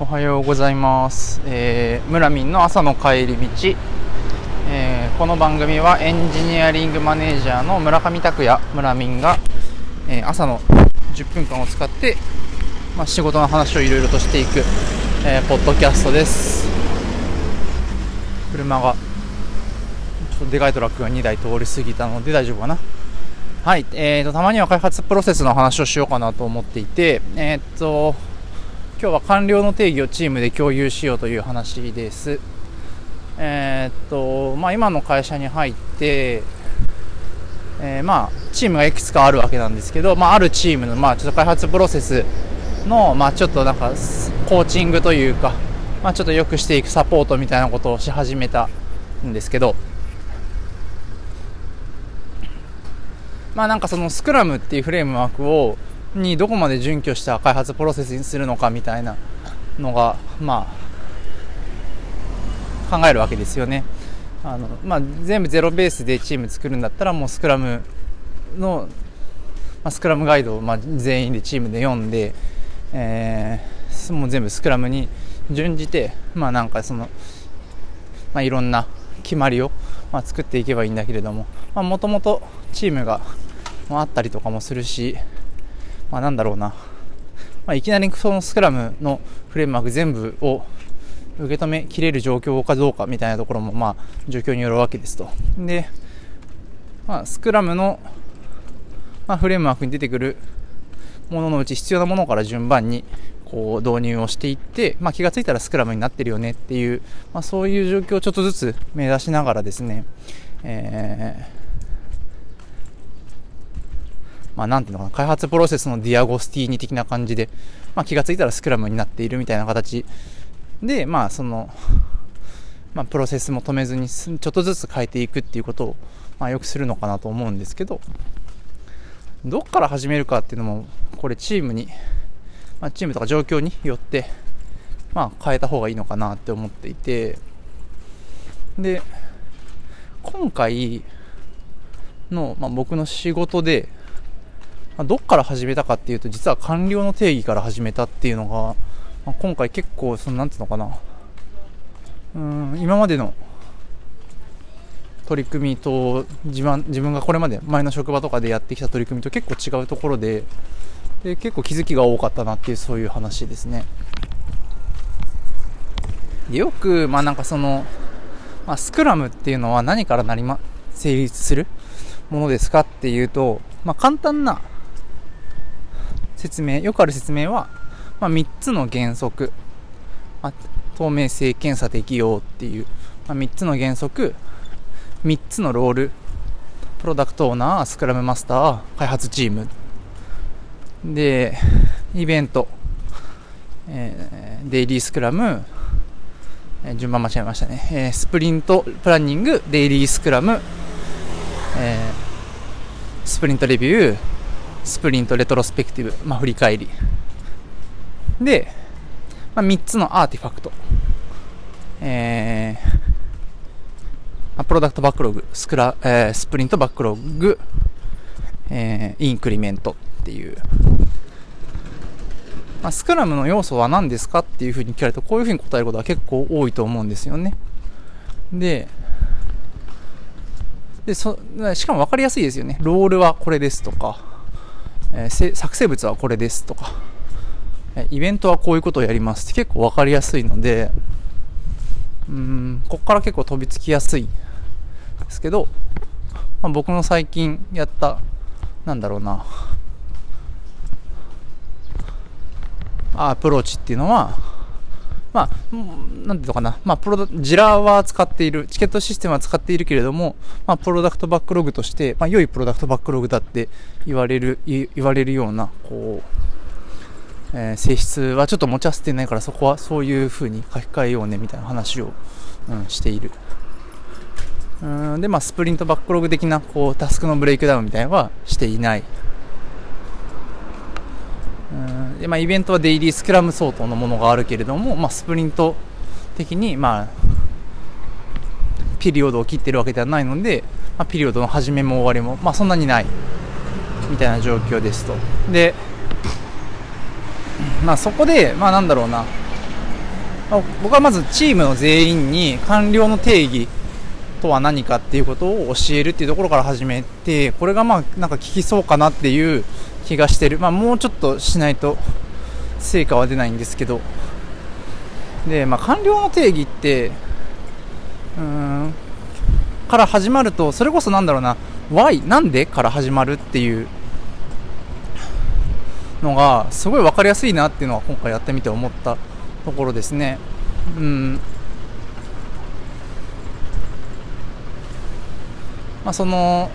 おはようございます、えー、村民の朝の帰り道、えーこの番組はエンジニアリングマネージャーの村上拓也村民が、えー朝の10分間を使って、まあ、仕事の話をいろいろとしていく、えーポッドキャストです。車がちょっとでかいトラックが2台通り過ぎたので大丈夫かな。はい、えーと、たまには開発プロセスの話をしようかなと思っていて、えーっと、今日は完了の定義をチームで共有しようという話です。えーっと、まあ、今の会社に入って、えーまあ、チームがいくつかあるわけなんですけど、まあ、あるチームの、まあ、ちょっと開発プロセスの、まあ、ちょっとなんか、コーチングというか、まあ、ちょっと良くしていくサポートみたいなことをし始めたんですけど、まあなんかそのスクラムっていうフレームワークをにどこまで準拠した開発プロセスにするのかみたいなのがまあ考えるわけですよね。あのまあ、全部ゼロベースでチーム作るんだったらもうスクラムの、まあ、スクラムガイドをまあ全員でチームで読んで、えーもう全部スクラムに準じてまあなんかその、まあ、いろんな決まりを、まあ、作っていけばいいんだけれどももともとチームがあったりとかもするし、まあ、なんだろうな、まあ、いきなりそのスクラムのフレームワーク全部を受け止めきれる状況かどうかみたいなところもまあ状況によるわけですと。で、まあ、スクラムの、まあ、フレームワークに出てくるもののうち必要なものから順番にこう導入をしていって、まあ、気がついたらスクラムになってるよねっていう、まあ、そういう状況をちょっとずつ目指しながらですね、えーまあ、なんていうのかな、開発プロセスのディアゴスティーニ的な感じで、まあ、気がついたらスクラムになっているみたいな形で、まあ、その、まあ、プロセスも止めずに、ちょっとずつ変えていくっていうことを、まあ、よくするのかなと思うんですけど、どっから始めるかっていうのも、これチームに、まあ、チームとか状況によって、まあ、変えた方がいいのかなって思っていて、で、今回の、まあ、僕の仕事で、まあどっから始めたかっていうと、実は完了の定義から始めたっていうのが、まあ今回結構、その、なんつうのかな、うん、今までの取り組みと自分、自分がこれまで前の職場とかでやってきた取り組みと結構違うところで、で結構気づきが多かったなっていう、そういう話ですね。でよく、まあなんかその、まあ、スクラムっていうのは何からなりま、成立するものですかっていうと、まあ簡単な説明、よくある説明は、まあ3つの原則、まあ、透明性、検査、適用っていう、まあ、3つの原則、3つのロール、プロダクトオーナー、スクラムマスター、開発チーム。で、イベント、えーデイリースクラム、えー順番間違えましたね、えースプリントプランニング、デイリースクラム、えースプリントレビュー、スプリントレトロスペクティブ、まあ、振り返り。で、まあ、3つのアーティファクト。えーまあプロダクトバックログ、スクラ、えースプリントバックログ、えーインクリメントっていう。まあ、スクラムの要素は何ですかっていうふうに聞かれると、こういうふうに答えることは結構多いと思うんですよね。で、でそしかも分かりやすいですよね。ロールはこれですとか、えー作成物はこれですとか、えイベントはこういうことをやりますって結構分かりやすいので、うん、ここから結構飛びつきやすいですけど、まあ、僕の最近やった、なんだろうな、アプローチっていうのは、まあ、なんていうのかな、まあ、プロダジラーは使っている、チケットシステムは使っているけれども、まあ、プロダクトバックログとして、まあ、良いプロダクトバックログだって言われる、い言われるような、こう、えー性質はちょっと持ち合わせてないから、そこはそういう風に書き換えようね、みたいな話を、うん、している。うんで、まあ、スプリントバックログ的な、こう、タスクのブレイクダウンみたいなのはしていない。でまあ、イベントはデイリースクラム相当のものがあるけれども、まあ、スプリント的に、まあ、ピリオドを切ってるわけではないので、まあ、ピリオドの始めも終わりも、まあ、そんなにないみたいな状況ですと。で、まあ、そこで、まあ、なんだろうな、まあ、僕はまずチームの全員に完了の定義とは何かっていうことを教えるっていうところから始めてこれがまあなんか効きそうかなっていう気がしてる、まあ、もうちょっとしないと成果は出ないんですけど。で、まあ、完了の定義ってうんから始まるとそれこそなんだろうな。Why なんでから始まるっていうのがすごい分かりやすいなっていうのは今回やってみて思ったところですね。うん。まあ、その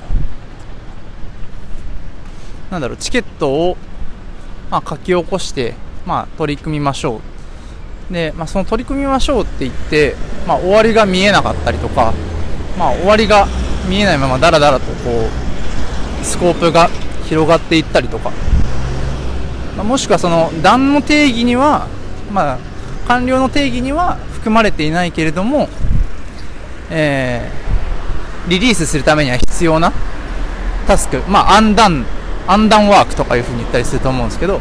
なんだろうチケットを、まあ、書き起こして、まあ、取り組みましょう。で、まあ、その取り組みましょうって言って、まあ、終わりが見えなかったりとか、まあ、終わりが見えないままだらだらとこうスコープが広がっていったりとか、まあ、もしくはその段の定義には、まあ、完了の定義には含まれていないけれども、えー、リリースするためには必要なタスク、まあ、アンダン、アンダンワークとかいうふうに言ったりすると思うんですけど、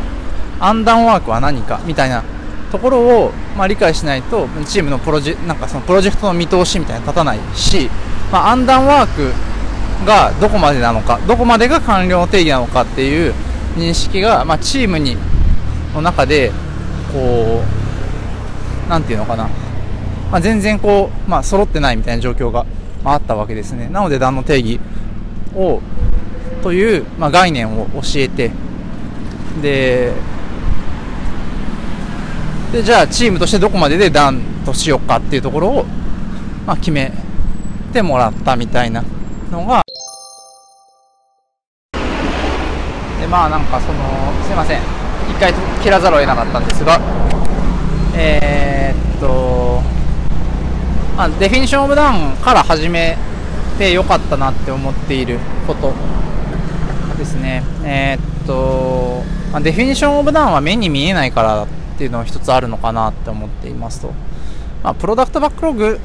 アンダンワークは何かみたいなところを、まあ、理解しないと、チームのプロジェなんかそのプロジェクトの見通しみたいな立たないし、まあ、アンダンワークがどこまでなのか、どこまでが完了の定義なのかっていう認識が、まあ、チームにの中で、こう、なんていうのかな、まあ、全然こう、まあ、揃ってないみたいな状況が、まあ、あったわけですね。なので、段の定義を、という、まあ、概念を教えて、で、で、じゃあ、チームとしてどこまでで段としようかっていうところを、まあ、決めてもらったみたいなのが、で、まあ、なんかその、すいません。一回切らざるを得なかったんですが、えー、っと、まあ、デフィニッションオブダウンから始めてよかったなって思っていること。ですね。えー、っと、まあ、デフィニションオブダウンは目に見えないからっていうのは一つあるのかなって思っていますと。まあ、プロダクトバックログ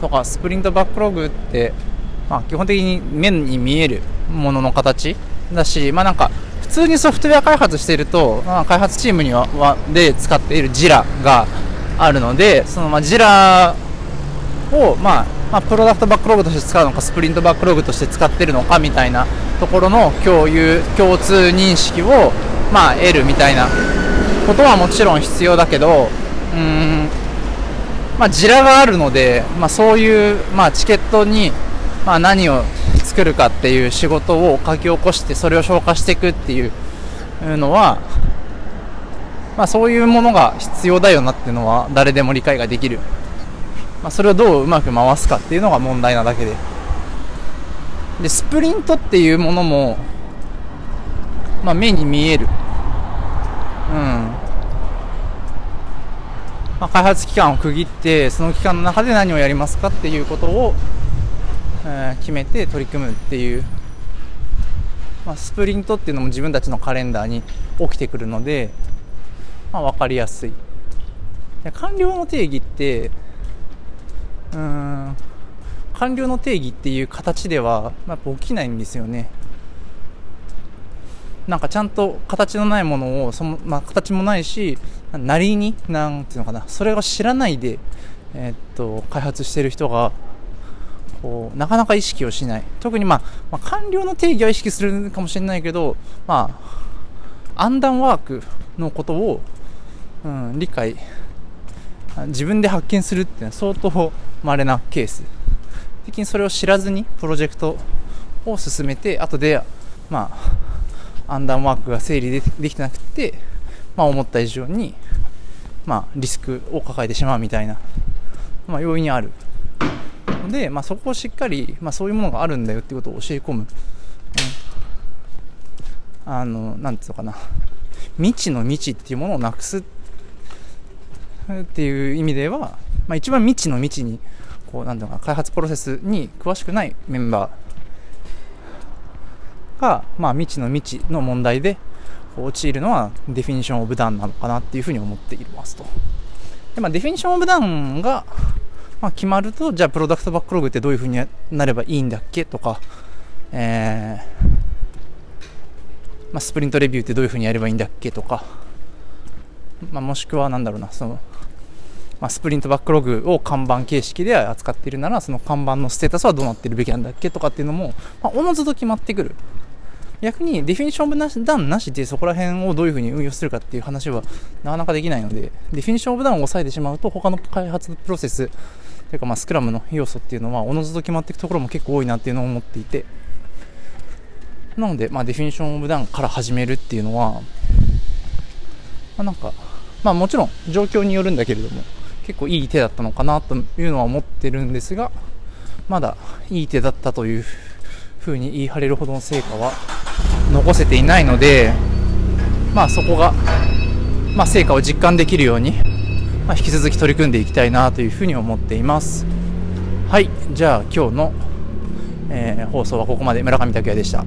とかスプリントバックログって、まあ、基本的に目に見えるものの形だし、まあなんか普通にソフトウェア開発していると、まあ、開発チームにはで使っているジラがあるので、そのまあジラを、まあ、まあ、プロダクトバックログとして使うのか、スプリントバックログとして使ってるのかみたいなところの共有、共通認識を、まあ、得るみたいなことはもちろん必要だけど、うーん、まあ、ジラがあるので、まあ、そういう、まあ、チケットに、まあ、何を作るかっていう仕事を書き起こしてそれを消化していくっていうのは、まあ、そういうものが必要だよなっていうのは誰でも理解ができる、まあ、それをどううまく回すかっていうのが問題なだけで。でスプリントっていうものも、まあ、目に見える。うん。まあ、開発期間を区切ってその期間の中で何をやりますかっていうことをえ決めて取り組むっていう、まあ、スプリントっていうのも自分たちのカレンダーに起きてくるので、まあ、分かりやすい。完了の定義ってうん。完了の定義っていう形ではやっぱ起きないんですよね。なんかちゃんと形のないものをその、まあ、形もないしなりになんていうのかな。それを知らないで、えー、っと開発してる人がこうなかなか意識をしない。特に、まあ、まあ、官僚の定義は意識するかもしれないけど、まあ、アンダンワークのことを、うん、理解。自分で発見するっていうのは相当稀なケース。的にそれを知らずにプロジェクトを進めて後で、まあ、アンダンワークが整理でできてなくて、まあ、思った以上に、まあ、リスクを抱えてしまうみたいな、まあ、要因にある。ので、まあ、そこをしっかり、まあ、そういうものがあるんだよっていうことを教え込む、うん、あのなんていうのかな。未知の未知っていうものをなくすっていう意味では、まあ、一番未知の未知にこうなんていう開発プロセスに詳しくないメンバーが、まあ、未知の未知の問題で陥るのはデフィニションオブダウンなのかなっていうふうに思っていますと。でまあ、デフィニションオブダウンがまあ、決まると、じゃあプロダクトバックログってどういう風になればいいんだっけとか、えー、まあ、スプリントレビューってどういう風にやればいいんだっけとか、まあ、もしくはなんだろうな、その、まあ、スプリントバックログを看板形式で扱っているならその看板のステータスはどうなってるべきなんだっけとかっていうのも、まあ、おのずと決まってくる。逆に Definition of Done なしでそこら辺をどういうふうに運用するかっていう話はなかなかできないので Definition of Done を抑えてしまうと他の開発プロセスというかまあスクラムの要素っていうのはおのずと決まっていくところも結構多いなっていうのを思っていて。なので、まあ、ディフィニッションオブダウンから始めるっていうのは、まあ、なんか、まあもちろん状況によるんだけれども結構いい手だったのかなというのは思ってるんですがまだいい手だったというふうに言い張れるほどの成果は残せていないのでまあそこが、まあ、成果を実感できるように、まあ、引き続き取り組んでいきたいなというふうに思っています。はいじゃあ今日の、えー、放送はここまで。村上拓也でした。